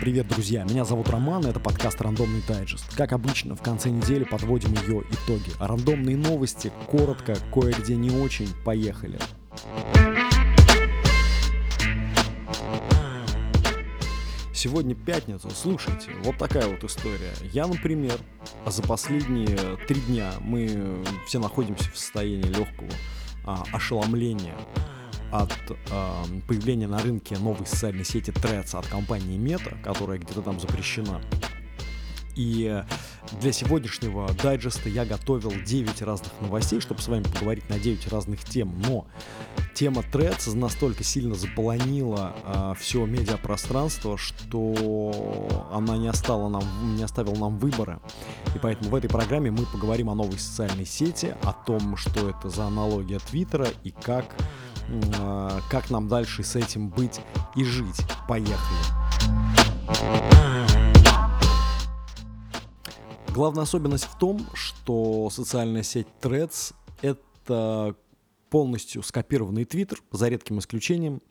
Привет, друзья! Меня зовут Роман, и это подкаст «Рандомный дайджест». Как обычно, в конце недели подводим ее итоги. Рандомные новости, коротко, кое-где не очень. Поехали! Сегодня пятница. Слушайте, вот такая вот история. Я, например, за последние три дня мы все находимся в состоянии легкого а, ошеломления от э, появления на рынке новой социальной сети Threads от компании Meta, которая где-то там запрещена. И для сегодняшнего дайджеста я готовил 9 разных новостей, чтобы с вами поговорить на 9 разных тем. Но тема Threads настолько сильно заполонила э, все медиапространство, что она не, остала нам, не оставила нам выбора. И поэтому в этой программе мы поговорим о новой социальной сети, о том, что это за аналогия Твиттера и как а, как нам дальше с этим быть и жить. Поехали. Главная особенность в том, что социальная сеть Threads — это полностью скопированный Twitter, за редким исключением.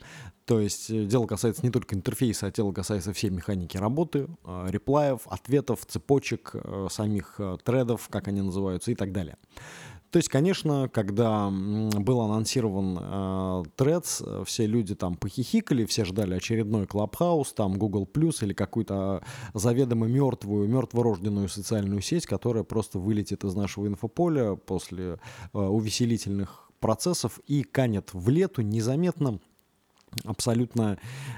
То есть э, дело касается не только интерфейса, а дело касается всей механики работы, э, реплаев, ответов, цепочек, э, самих тредов, как они называются и так далее. То есть, конечно, когда был анонсирован э, Threads, все люди там похихикали, все ждали очередной Clubhouse, там Google Plus или какую-то заведомо мертвую, мертворожденную социальную сеть, которая просто вылетит из нашего инфополя после э, увеселительных процессов и канет в лету незаметно абсолютно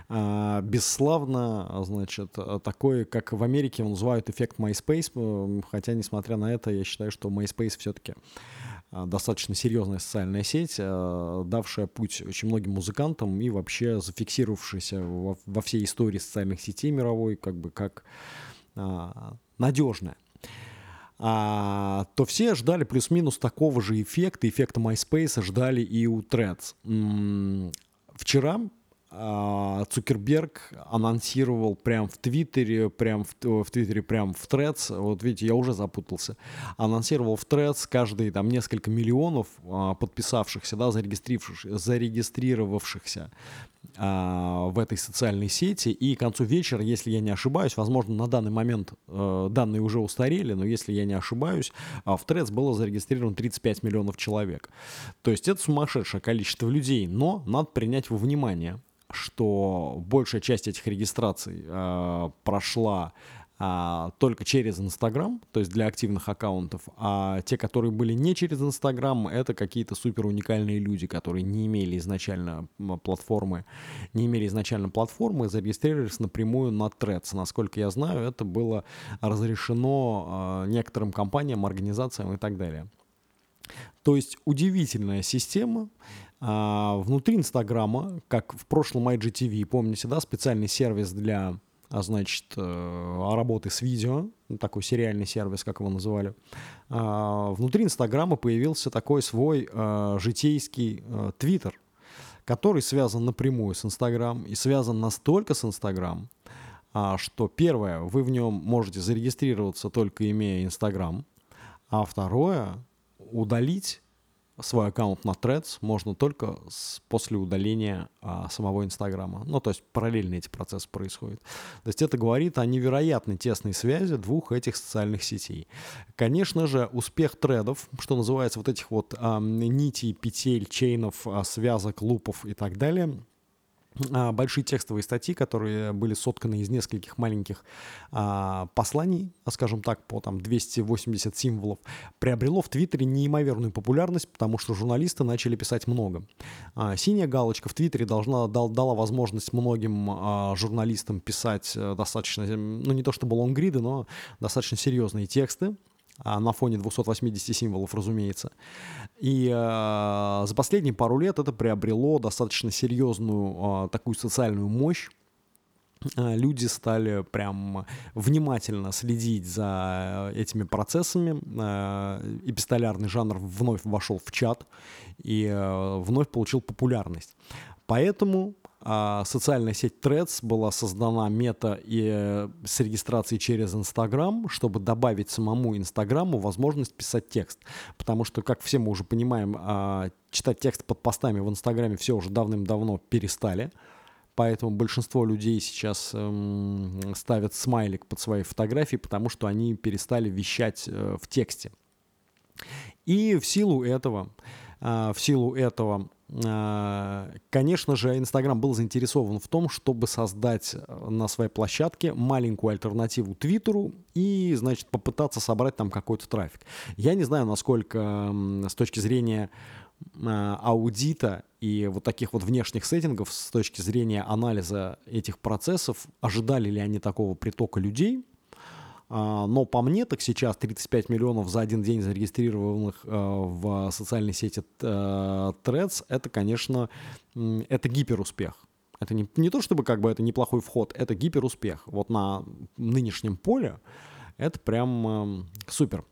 э, бесславно, значит, такой, как в Америке называют эффект MySpace, хотя, несмотря на это, я считаю, что MySpace все-таки э, достаточно серьезная социальная сеть, э, давшая путь очень многим музыкантам и вообще зафиксировавшаяся во, во всей истории социальных сетей мировой, как бы как э, надежная а, то все ждали плюс-минус такого же эффекта, эффекта MySpace ждали и у Threads. Вчера а, Цукерберг анонсировал прям в Твиттере, прям в, в Твиттере, прям в Threads, вот видите, я уже запутался, анонсировал в Threads каждые там несколько миллионов а, подписавшихся, да, зарегистрировавшихся, зарегистрировавшихся в этой социальной сети, и к концу вечера, если я не ошибаюсь, возможно, на данный момент а, данные уже устарели, но если я не ошибаюсь, а, в Threads было зарегистрировано 35 миллионов человек. То есть это сумасшедшее количество людей, но надо принять во внимание, что большая часть этих регистраций э, прошла а, только через Инстаграм, то есть для активных аккаунтов, а те, которые были не через Инстаграм, это какие-то супер уникальные люди, которые не имели изначально платформы, не имели изначально платформы, зарегистрировались напрямую на Threads. Насколько я знаю, это было разрешено а, некоторым компаниям, организациям и так далее. То есть удивительная система. А, внутри Инстаграма, как в прошлом IGTV, помните, да, специальный сервис для значит, э, работы с видео, такой сериальный сервис, как его называли. А, внутри Инстаграма появился такой свой а, житейский Твиттер, который связан напрямую с Инстаграм и связан настолько с Инстаграм, что первое, вы в нем можете зарегистрироваться только имея Инстаграм, а второе, удалить свой аккаунт на Threads можно только с, после удаления а, самого Инстаграма. Ну, то есть параллельно эти процессы происходят. То есть это говорит о невероятной тесной связи двух этих социальных сетей. Конечно же, успех тредов, что называется вот этих вот а, нитей, петель, чейнов, а, связок, лупов и так далее – большие текстовые статьи, которые были сотканы из нескольких маленьких а, посланий, скажем так, по там 280 символов, приобрело в Твиттере неимоверную популярность, потому что журналисты начали писать много. А, синяя галочка в Твиттере должна, дал, дала возможность многим а, журналистам писать э, достаточно, ну не то чтобы лонгриды, но достаточно серьезные тексты, а, на фоне 280 символов, разумеется. И э, за последние пару лет это приобрело достаточно серьезную э, такую социальную мощь. Э, люди стали прям внимательно следить за этими процессами. Эпистолярный жанр вновь вошел в чат и вновь получил популярность. Поэтому а, социальная сеть Threads была создана мета и э, с регистрацией через Инстаграм, чтобы добавить самому Инстаграму возможность писать текст. Потому что, как все мы уже понимаем, а, читать текст под постами в Инстаграме все уже давным-давно перестали поэтому большинство людей сейчас эм, ставят смайлик под свои фотографии, потому что они перестали вещать э, в тексте. И в силу этого, в силу этого э, Конечно же, Инстаграм был заинтересован в том, чтобы создать э, на своей площадке маленькую альтернативу Твиттеру и, значит, попытаться собрать там какой-то трафик. Я не знаю, насколько с точки зрения Э, аудита и вот таких вот внешних сеттингов с точки зрения анализа этих процессов, ожидали ли они такого притока людей, а, но по мне так сейчас 35 миллионов за один день зарегистрированных э, в социальной сети э, Threads, это, конечно, это гиперуспех. Это не, не то чтобы как бы это неплохой вход, это гиперуспех. Вот на нынешнем поле это прям супер.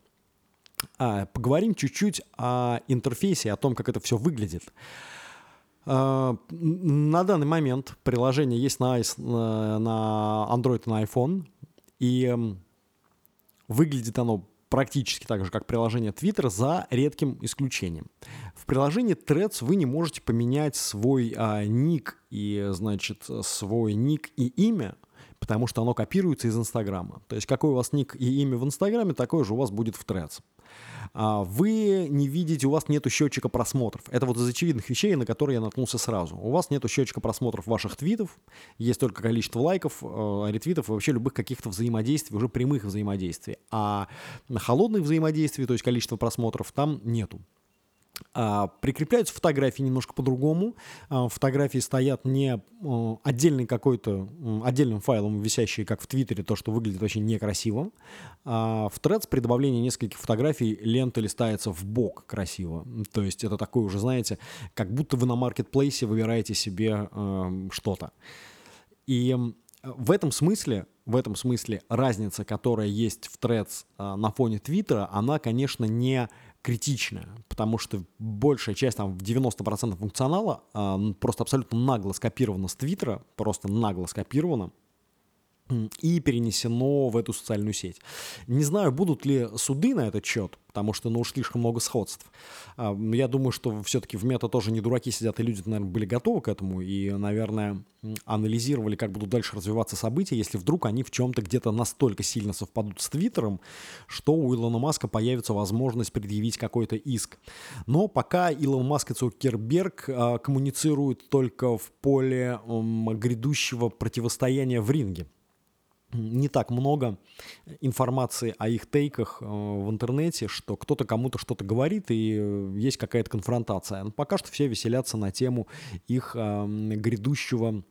А, поговорим чуть-чуть о интерфейсе, о том, как это все выглядит. А, на данный момент приложение есть на, на Android и на iPhone, и выглядит оно практически так же, как приложение Twitter, за редким исключением. В приложении Threads вы не можете поменять свой а, ник и, значит, свой ник и имя, потому что оно копируется из Инстаграма. То есть какой у вас ник и имя в Инстаграме, такой же у вас будет в Threads. А, вы не видите, у вас нет счетчика просмотров. Это вот из очевидных вещей, на которые я наткнулся сразу. У вас нет счетчика просмотров ваших твитов, есть только количество лайков, э, ретвитов и вообще любых каких-то взаимодействий, уже прямых взаимодействий. А холодных взаимодействий, то есть количество просмотров, там нету. А, прикрепляются фотографии немножко по-другому. А, фотографии стоят не а, отдельный какой-то, отдельным файлом, висящие, как в Твиттере, то, что выглядит очень некрасиво. В Threads при добавлении нескольких фотографий лента листается в бок красиво. То есть это такое уже, знаете, как будто вы на маркетплейсе выбираете себе что-то. И в этом смысле, в этом смысле разница, которая есть в Threads на фоне Твиттера, она, конечно, не критичная, потому что большая часть, там, в 90% функционала э, просто абсолютно нагло скопирована с Твиттера, просто нагло скопирована, и перенесено в эту социальную сеть. Не знаю, будут ли суды на этот счет, потому что, ну, уж слишком много сходств. Я думаю, что все-таки в мета тоже не дураки сидят, и люди, наверное, были готовы к этому и, наверное, анализировали, как будут дальше развиваться события, если вдруг они в чем-то где-то настолько сильно совпадут с Твиттером, что у Илона Маска появится возможность предъявить какой-то иск. Но пока Илон Маск и Цукерберг а, коммуницируют только в поле грядущего противостояния в ринге не так много информации о их тейках э, в интернете, что кто-то кому-то что-то говорит и э, есть какая-то конфронтация. Но пока что все веселятся на тему их э, грядущего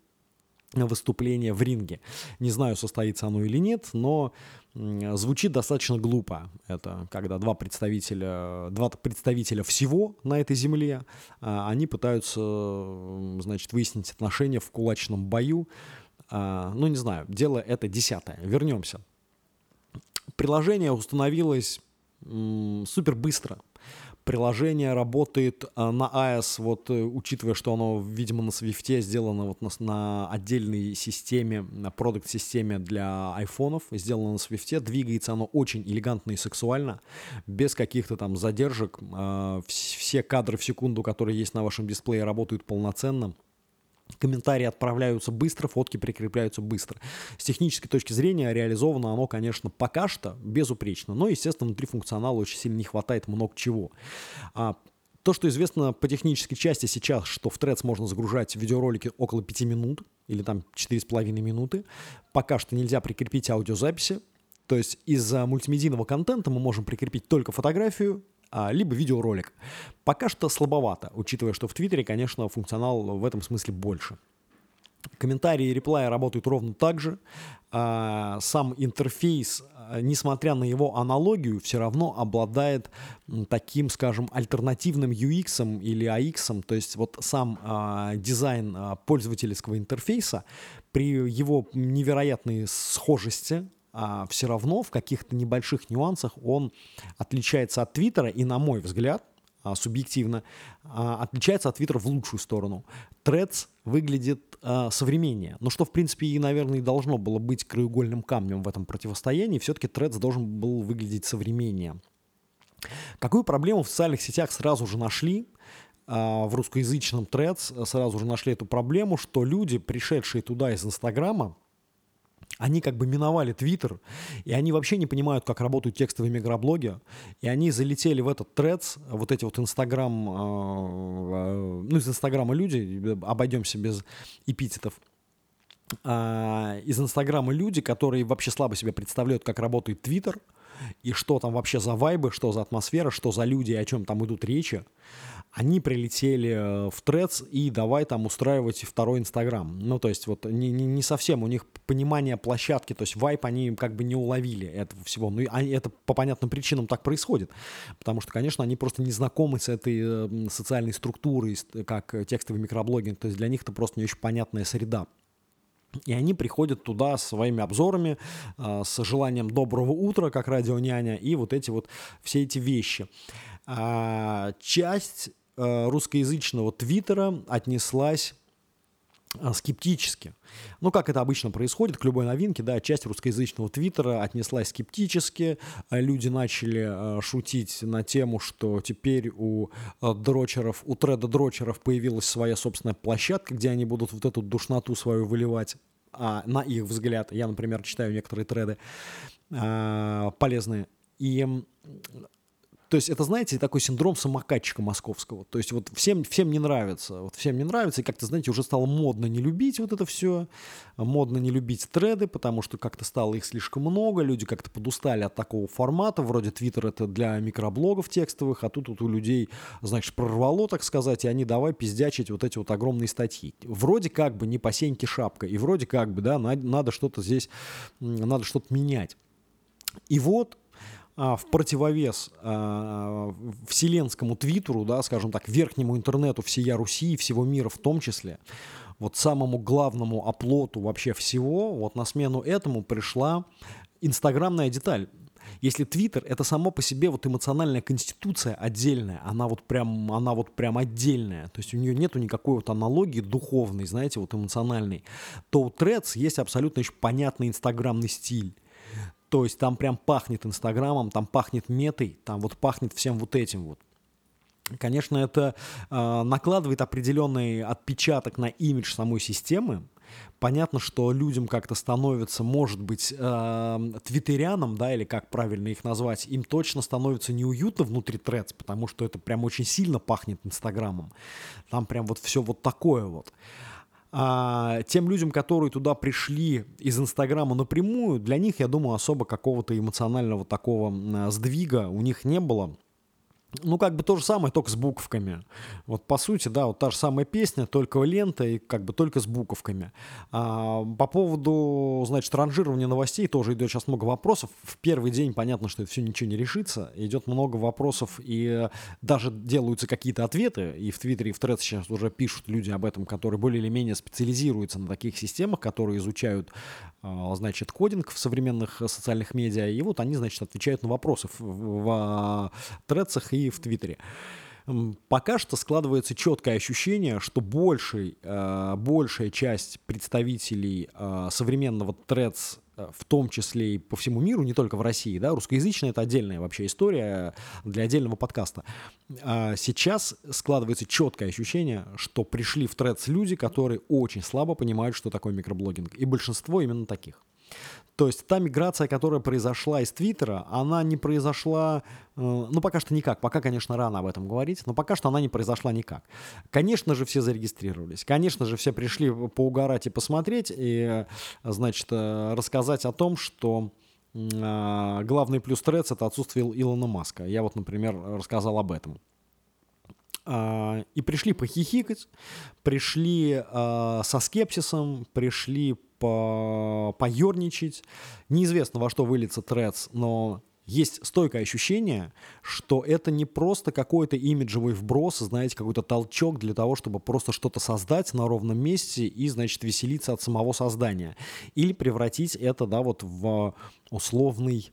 выступления в ринге. Не знаю, состоится оно или нет, но звучит достаточно глупо. Это когда два представителя, два представителя всего на этой земле, они пытаются, значит, выяснить отношения в кулачном бою, а, ну, не знаю, дело это десятое. Вернемся. Приложение установилось супер быстро. Приложение работает а, на iOS, вот э, учитывая, что оно, видимо, на Swift сделано вот на, на отдельной системе, на продукт-системе для айфонов, сделано на Swift, двигается оно очень элегантно и сексуально, без каких-то там задержек. А, все кадры в секунду, которые есть на вашем дисплее, работают полноценно. Комментарии отправляются быстро, фотки прикрепляются быстро. С технической точки зрения реализовано оно, конечно, пока что безупречно, но, естественно, внутри функционала очень сильно не хватает много чего. А, то, что известно по технической части сейчас, что в Threads можно загружать видеоролики около 5 минут или там 4,5 минуты. Пока что нельзя прикрепить аудиозаписи. То есть из-за мультимедийного контента мы можем прикрепить только фотографию, либо видеоролик. Пока что слабовато, учитывая, что в Твиттере, конечно, функционал в этом смысле больше. Комментарии и реплаи работают ровно так же. А, сам интерфейс, а, несмотря на его аналогию, все равно обладает таким, скажем, альтернативным UX или AX. То есть вот сам дизайн пользовательского интерфейса при его невероятной схожести а, все равно в каких-то небольших нюансах он отличается от Твиттера, и на мой взгляд, а, субъективно, а, отличается от Твиттера в лучшую сторону. Threads выглядит современнее, но что, в принципе, и, наверное, и должно было быть краеугольным камнем в этом противостоянии, все-таки Threads должен был выглядеть современнее. Какую проблему в социальных сетях сразу же нашли? в русскоязычном Threads сразу же нашли эту проблему, что люди, пришедшие туда из Инстаграма, они как бы миновали Твиттер, и они вообще не понимают, как работают текстовые микроблоги, и они залетели в этот Threads, вот эти вот Инстаграм, а, ну, из Инстаграма люди, обойдемся без эпитетов, а, из Инстаграма люди, которые вообще слабо себе представляют, как работает Твиттер, и что там вообще за вайбы, что за атмосфера, что за люди о чем там идут речи, они прилетели э, в Трец и давай там устраивать второй Инстаграм. Ну, то есть вот не, не, не совсем у них понимание площадки, то есть вайп они как бы не уловили этого всего. Ну, и это по понятным причинам так происходит, потому что, конечно, они просто не знакомы с этой э, социальной структурой, как текстовый микроблогинг, то есть для них это просто не очень понятная среда. И они приходят туда своими обзорами, э, с желанием доброго утра, как радионяня, и вот эти вот все эти вещи. А, часть э, русскоязычного твиттера отнеслась скептически. Ну, как это обычно происходит к любой новинке, да, часть русскоязычного твиттера отнеслась скептически, люди начали шутить на тему, что теперь у дрочеров, у треда-дрочеров появилась своя собственная площадка, где они будут вот эту душноту свою выливать, а, на их взгляд. Я, например, читаю некоторые треды а, полезные. И то есть это, знаете, такой синдром самокатчика московского. То есть вот всем, всем не нравится. Вот всем не нравится, и как-то, знаете, уже стало модно не любить вот это все. Модно не любить треды, потому что как-то стало их слишком много. Люди как-то подустали от такого формата. Вроде Твиттер это для микроблогов текстовых, а тут вот у людей, значит, прорвало, так сказать, и они давай пиздячить вот эти вот огромные статьи. Вроде как бы не по сеньке шапка. И вроде как бы, да, надо, надо что-то здесь, надо что-то менять. И вот а, в противовес а, вселенскому твиттеру, да, скажем так, верхнему интернету всея Руси, всего мира в том числе, вот самому главному оплоту вообще всего, вот на смену этому пришла инстаграмная деталь. Если Твиттер это само по себе вот эмоциональная конституция отдельная, она вот прям, она вот прям отдельная, то есть у нее нету никакой вот аналогии духовной, знаете, вот эмоциональной, то у Threads есть абсолютно еще понятный инстаграмный стиль. То есть там прям пахнет Инстаграмом, там пахнет метой, там вот пахнет всем вот этим вот. Конечно, это э, накладывает определенный отпечаток на имидж самой системы. Понятно, что людям как-то становится, может быть, э, твиттерянам, да, или как правильно их назвать, им точно становится неуютно внутри трец, потому что это прям очень сильно пахнет Инстаграмом. Там прям вот все вот такое вот. А, тем людям, которые туда пришли из Инстаграма напрямую, для них, я думаю, особо какого-то эмоционального такого сдвига у них не было. Ну, как бы то же самое, только с буковками. Вот по сути, да, вот та же самая песня, только лента и как бы только с буковками. А, по поводу, значит, ранжирования новостей тоже идет сейчас много вопросов. В первый день понятно, что это все ничего не решится. Идет много вопросов и даже делаются какие-то ответы. И в Твиттере, и в Threads сейчас уже пишут люди об этом, которые более или менее специализируются на таких системах, которые изучают, а, значит, кодинг в современных социальных медиа. И вот они, значит, отвечают на вопросы в, в Threads и в Твиттере. Пока что складывается четкое ощущение, что больший, э, большая часть представителей э, современного Threads э, в том числе и по всему миру, не только в России, да, русскоязычная это отдельная вообще история для отдельного подкаста. А сейчас складывается четкое ощущение, что пришли в Threads люди, которые очень слабо понимают, что такое микроблогинг, и большинство именно таких. То есть та миграция, которая произошла из Твиттера, она не произошла, э, ну пока что никак, пока, конечно, рано об этом говорить, но пока что она не произошла никак. Конечно же, все зарегистрировались, конечно же, все пришли поугарать и посмотреть, и, значит, э, рассказать о том, что э, главный плюс Threads — это отсутствие Илона Маска. Я вот, например, рассказал об этом. А, и пришли похихикать, пришли со скепсисом, пришли по поерничать. Неизвестно, во что выльется Threads, но есть стойкое ощущение, что это не просто какой-то имиджевый вброс, знаете, какой-то толчок для того, чтобы просто что-то создать на ровном месте и, значит, веселиться от самого создания. Или превратить это, да, вот в условный...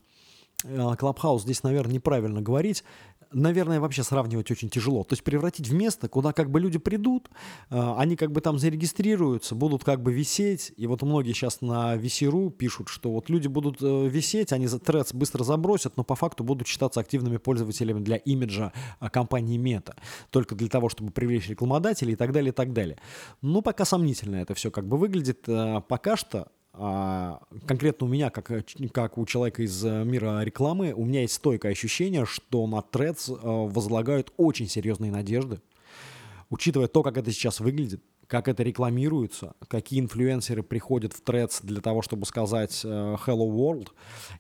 Клабхаус здесь, наверное, неправильно говорить. Наверное, вообще сравнивать очень тяжело. То есть превратить в место, куда как бы люди придут, э, они как бы там зарегистрируются, будут как бы висеть. И вот многие сейчас на VC.ru пишут, что вот люди будут э, висеть, они трец быстро забросят, но по факту будут считаться активными пользователями для имиджа э, компании Мета. Только для того, чтобы привлечь рекламодателей и так далее, и так далее. Ну, пока сомнительно это все как бы выглядит. Пока что а, конкретно у меня, как, как у человека из э, мира рекламы, у меня есть стойкое ощущение, что на Threads э, возлагают очень серьезные надежды, учитывая то, как это сейчас выглядит, как это рекламируется, какие инфлюенсеры приходят в Threads для того, чтобы сказать э, «Hello World»,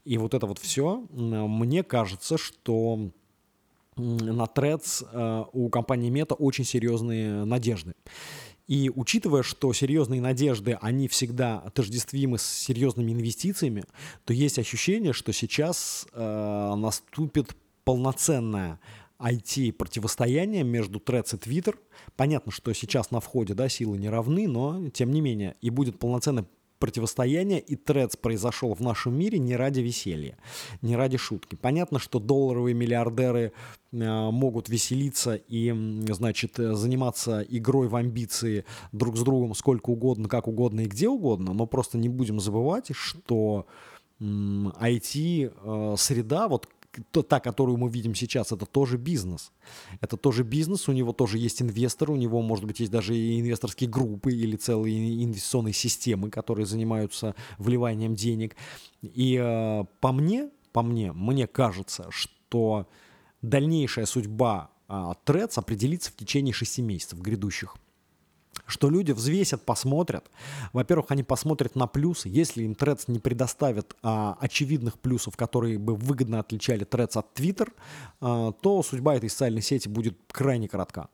и вот это вот все, мне кажется, что на Threads у компании Meta очень серьезные надежды. И учитывая, что серьезные надежды, они всегда отождествимы с серьезными инвестициями, то есть ощущение, что сейчас э, наступит полноценное IT-противостояние между Threads и Twitter. Понятно, что сейчас на входе да, силы не равны, но тем не менее и будет полноценное противостояние, и трец произошел в нашем мире не ради веселья, не ради шутки. Понятно, что долларовые миллиардеры э, могут веселиться и, значит, заниматься игрой в амбиции друг с другом сколько угодно, как угодно и где угодно, но просто не будем забывать, что IT-среда, э, вот то, та, которую мы видим сейчас, это тоже бизнес. Это тоже бизнес, у него тоже есть инвесторы, у него, может быть, есть даже и инвесторские группы или целые инвестиционные системы, которые занимаются вливанием денег. И э, по мне, по мне, мне кажется, что дальнейшая судьба э, Трец определится в течение шести месяцев грядущих что люди взвесят, посмотрят. Во-первых, они посмотрят на плюсы. Если им Threads не предоставят а, очевидных плюсов, которые бы выгодно отличали Threads от Twitter, а, то судьба этой социальной сети будет крайне коротка.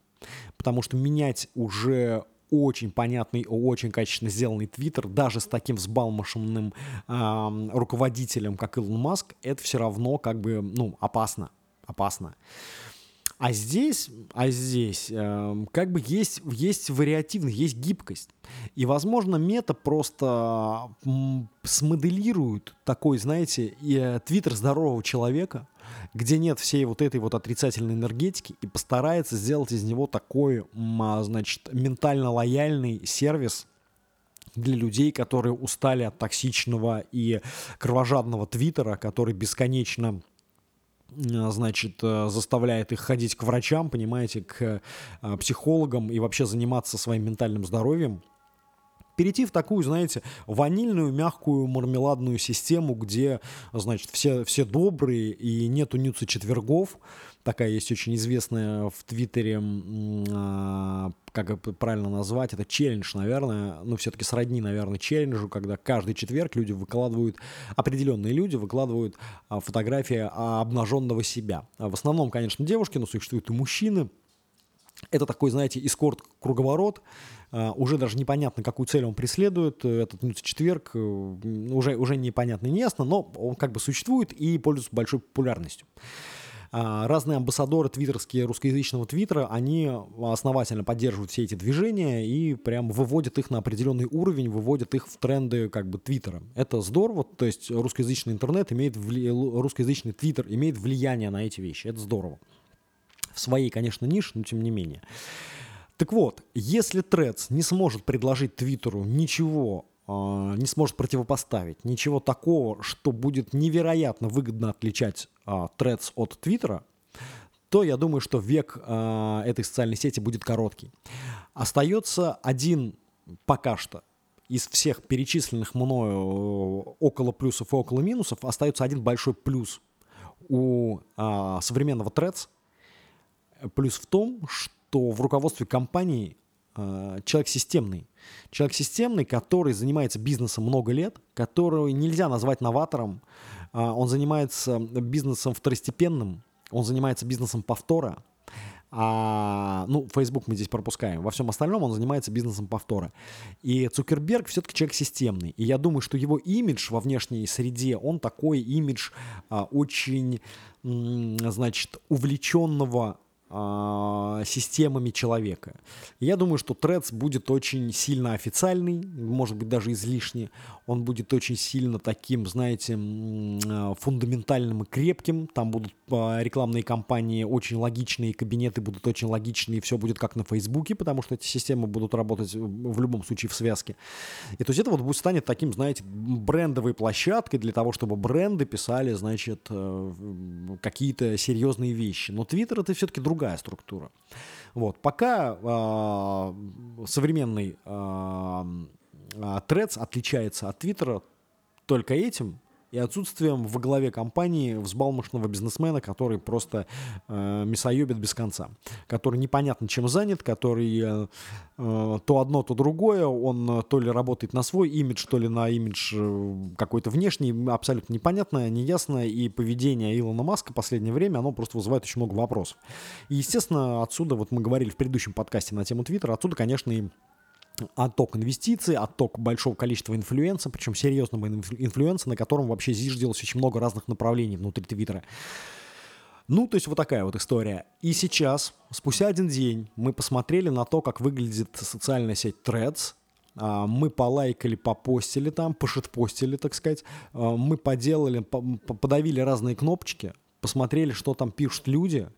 Потому что менять уже очень понятный, очень качественно сделанный Твиттер, даже с таким взбалмошенным э, руководителем, как Илон Маск, это все равно как бы, ну, опасно, опасно. А здесь, а здесь э, как бы есть, есть вариативность, есть гибкость. И, возможно, мета просто смоделирует такой, знаете, э, твиттер здорового человека, где нет всей вот этой вот отрицательной энергетики, и постарается сделать из него такой, м, значит, ментально лояльный сервис, для людей, которые устали от токсичного и кровожадного твиттера, который бесконечно значит, э, заставляет их ходить к врачам, понимаете, к э, психологам и вообще заниматься своим ментальным здоровьем, перейти в такую, знаете, ванильную, мягкую, мармеладную систему, где, значит, все, все добрые и нету нюца четвергов, такая есть очень известная в Твиттере, а, как правильно назвать, это челлендж, наверное, ну, все-таки сродни, наверное, челленджу, когда каждый четверг люди выкладывают, определенные люди выкладывают а, фотографии обнаженного себя. А в основном, конечно, девушки, но существуют и мужчины. Это такой, знаете, эскорт-круговорот, уже даже непонятно, какую цель он преследует. Этот четверг э, уже, уже непонятно и неясно, но он как бы существует и пользуется большой популярностью. А, разные амбассадоры твиттерские русскоязычного твиттера, они основательно поддерживают все эти движения и прям выводят их на определенный уровень, выводят их в тренды как бы твиттера. Это здорово, то есть русскоязычный интернет имеет, вли... русскоязычный твиттер имеет влияние на эти вещи, это здорово. В своей, конечно, нише, но тем не менее. Так вот, если Threads не сможет предложить Твиттеру ничего а, не сможет противопоставить ничего такого, что будет невероятно выгодно отличать а, Threads от Твиттера, то я думаю, что век а, этой социальной сети будет короткий. Остается один пока что из всех перечисленных мною около плюсов и около минусов остается один большой плюс у а, современного Threads. Плюс в том, что в руководстве компании а, человек системный. Человек системный, который занимается бизнесом много лет, которого нельзя назвать новатором. А, он занимается бизнесом второстепенным, он занимается бизнесом повтора. А, ну, Facebook мы здесь пропускаем. Во всем остальном он занимается бизнесом повтора. И Цукерберг все-таки человек системный. И я думаю, что его имидж во внешней среде, он такой имидж а, очень, значит, увлеченного э, системами человека. Я думаю, что Threads будет очень сильно официальный, может быть, даже излишне. Он будет очень сильно таким, знаете, э, фундаментальным и крепким. Там будут э, рекламные кампании очень логичные, кабинеты будут очень логичные, все будет как на Фейсбуке, потому что эти системы будут работать в любом случае в связке. И то есть это вот будет станет таким, знаете, брендовой площадкой для того, чтобы бренды писали, значит, э, какие-то серьезные вещи. Но Twitter это все-таки другая структура. Вот. Пока э, современный э, Threads отличается от Твиттера только этим, и отсутствием в главе компании взбалмошного бизнесмена, который просто э, мясоебит без конца, который непонятно чем занят, который э, э, то одно, то другое, он то ли работает на свой имидж, то ли на имидж э, какой-то внешний, абсолютно непонятное, неясное, и поведение Илона Маска в последнее время, оно просто вызывает очень много вопросов. И, естественно, отсюда, вот мы говорили в предыдущем подкасте на тему Твиттера, отсюда, конечно, и отток инвестиций, отток большого количества инфлюенса, причем серьезного инфлюенса, на котором вообще зиждилось очень много разных направлений внутри Твиттера. Ну, то есть вот такая вот история. И сейчас, спустя один день, мы посмотрели на то, как выглядит социальная сеть Threads, а, мы полайкали, попостили там, пошитпостили, так сказать. А, мы поделали, подавили разные кнопочки, посмотрели, что там пишут люди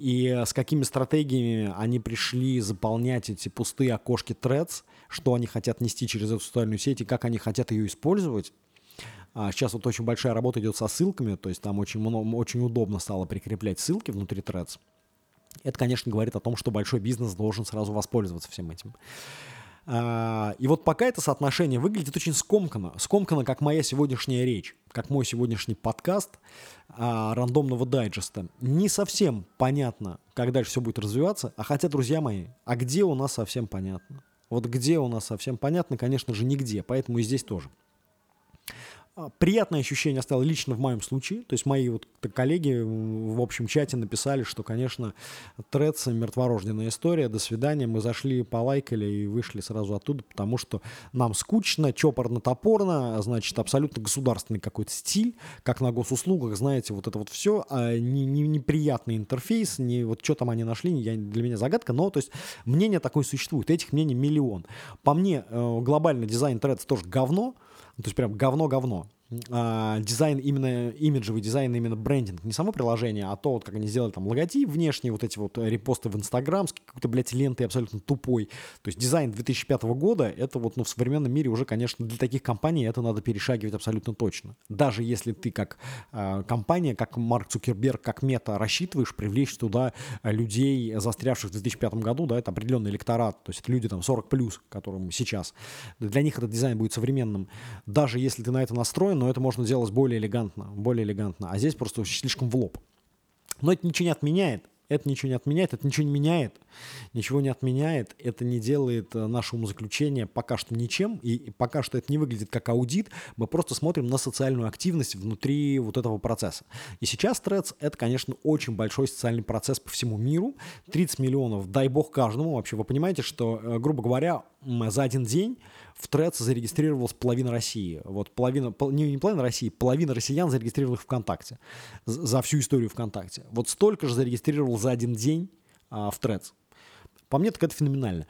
и с какими стратегиями они пришли заполнять эти пустые окошки Threads, что они хотят нести через эту социальную сеть и как они хотят ее использовать. А сейчас вот очень большая работа идет со ссылками, то есть там очень, много, очень удобно стало прикреплять ссылки внутри Threads. Это, конечно, говорит о том, что большой бизнес должен сразу воспользоваться всем этим. А, и вот пока это соотношение выглядит очень скомканно. Скомканно, как моя сегодняшняя речь, как мой сегодняшний подкаст а, рандомного дайджеста. Не совсем понятно, как дальше все будет развиваться. А хотя, друзья мои, а где у нас совсем понятно? Вот где у нас совсем понятно, конечно же, нигде. Поэтому и здесь тоже. А, приятное ощущение оставил лично в моем случае. То есть мои вот коллеги в общем чате написали, что, конечно, Трец мертворожденная история, до свидания, мы зашли, полайкали и вышли сразу оттуда, потому что нам скучно, чопорно-топорно, значит, абсолютно государственный какой-то стиль, как на госуслугах, знаете, вот это вот все, а не, не, неприятный интерфейс, не вот что там они нашли, я, для меня загадка, но то есть мнение такое существует, этих мнений миллион. По мне, э, глобально дизайн Threads тоже говно, то есть прям говно-говно а, дизайн, именно имиджевый дизайн, именно брендинг, не само приложение, а то, вот как они сделали там логотип внешний, вот эти вот репосты в Инстаграм с какой-то, блядь, лентой абсолютно тупой. То есть дизайн 2005 года, это вот, ну, в современном мире уже, конечно, для таких компаний это надо перешагивать абсолютно точно. Даже если ты как э, компания, как Марк Цукерберг, как Meta рассчитываешь привлечь туда людей, застрявших в 2005 году, да, это определенный электорат, то есть это люди там 40 плюс, которым сейчас. Для них этот дизайн будет современным. Даже если ты на это настроен, но это можно сделать более элегантно, более элегантно. А здесь просто слишком в лоб. Но это ничего не отменяет. Это ничего не отменяет, это ничего не меняет, ничего не отменяет, это не делает э, наше умозаключение пока что ничем, и пока что это не выглядит как аудит, мы просто смотрим на социальную активность внутри вот этого процесса. И сейчас Threads — это, конечно, очень большой социальный процесс по всему миру, 30 миллионов, дай бог каждому вообще, вы понимаете, что, э, грубо говоря, за один день в Threads зарегистрировалась половина России. Вот половина, не, не половина России, половина россиян зарегистрировалась ВКонтакте. За всю историю ВКонтакте. Вот столько же зарегистрировал за один день а, в Threads. По мне, так это феноменально.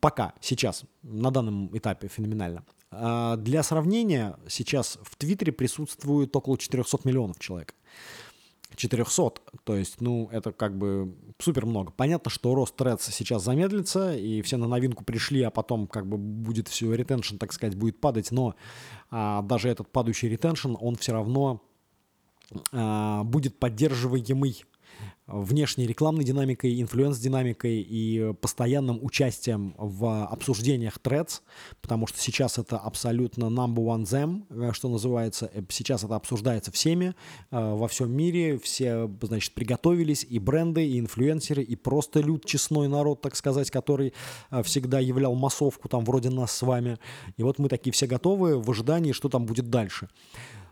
Пока, сейчас, на данном этапе феноменально. А для сравнения, сейчас в Твиттере присутствует около 400 миллионов человек. 400. То есть, ну, это как бы супер много. Понятно, что рост Threads сейчас замедлится, и все на новинку пришли, а потом как бы будет все, ретеншн, так сказать, будет падать, но а, даже этот падающий ретеншн, он все равно а, будет поддерживаемый внешней рекламной динамикой, инфлюенс-динамикой и постоянным участием в обсуждениях Threads, потому что сейчас это абсолютно number one them, э, что называется. Э, сейчас это обсуждается всеми э, во всем мире. Все, значит, приготовились, и бренды, и инфлюенсеры, и просто люд, честной народ, так сказать, который всегда являл массовку там вроде нас с вами. И вот мы такие все готовы в ожидании, что там будет дальше.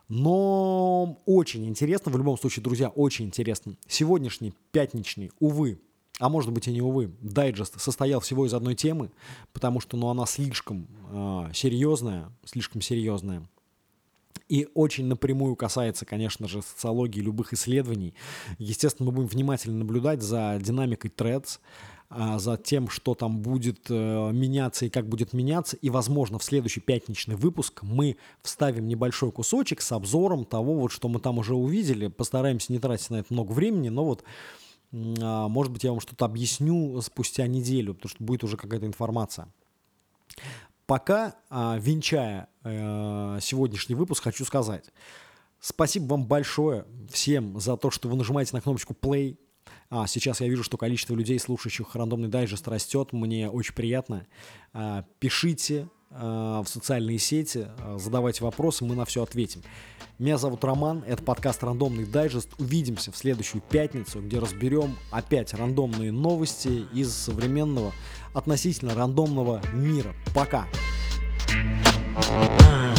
Но очень интересно, в любом случае, друзья, очень интересно. Сегодняшний пятничный, увы, а может быть и не увы, дайджест состоял всего из одной темы, потому что ну, она слишком э, серьезная, слишком серьезная. и очень напрямую касается, конечно же, социологии любых исследований. Естественно, мы будем внимательно наблюдать за динамикой а, за тем, что там будет э, меняться и как будет меняться. И, возможно, в следующий пятничный выпуск мы вставим небольшой кусочек с обзором того, вот, что мы там уже увидели. Постараемся не тратить на это много времени, но вот а, может быть, я вам что-то объясню спустя неделю, потому что будет уже какая-то информация. Пока, а, венчая э, сегодняшний выпуск, хочу сказать, спасибо вам большое всем за то, что вы нажимаете на кнопочку play. А, сейчас я вижу, что количество людей, слушающих рандомный дайджест, растет. Мне очень приятно. А, пишите а, в социальные сети, а, задавайте вопросы, мы на все ответим. Меня зовут Роман, это подкаст «Рандомный дайджест». Увидимся в следующую пятницу, где разберем опять рандомные новости из современного, относительно рандомного мира. Пока! Пока!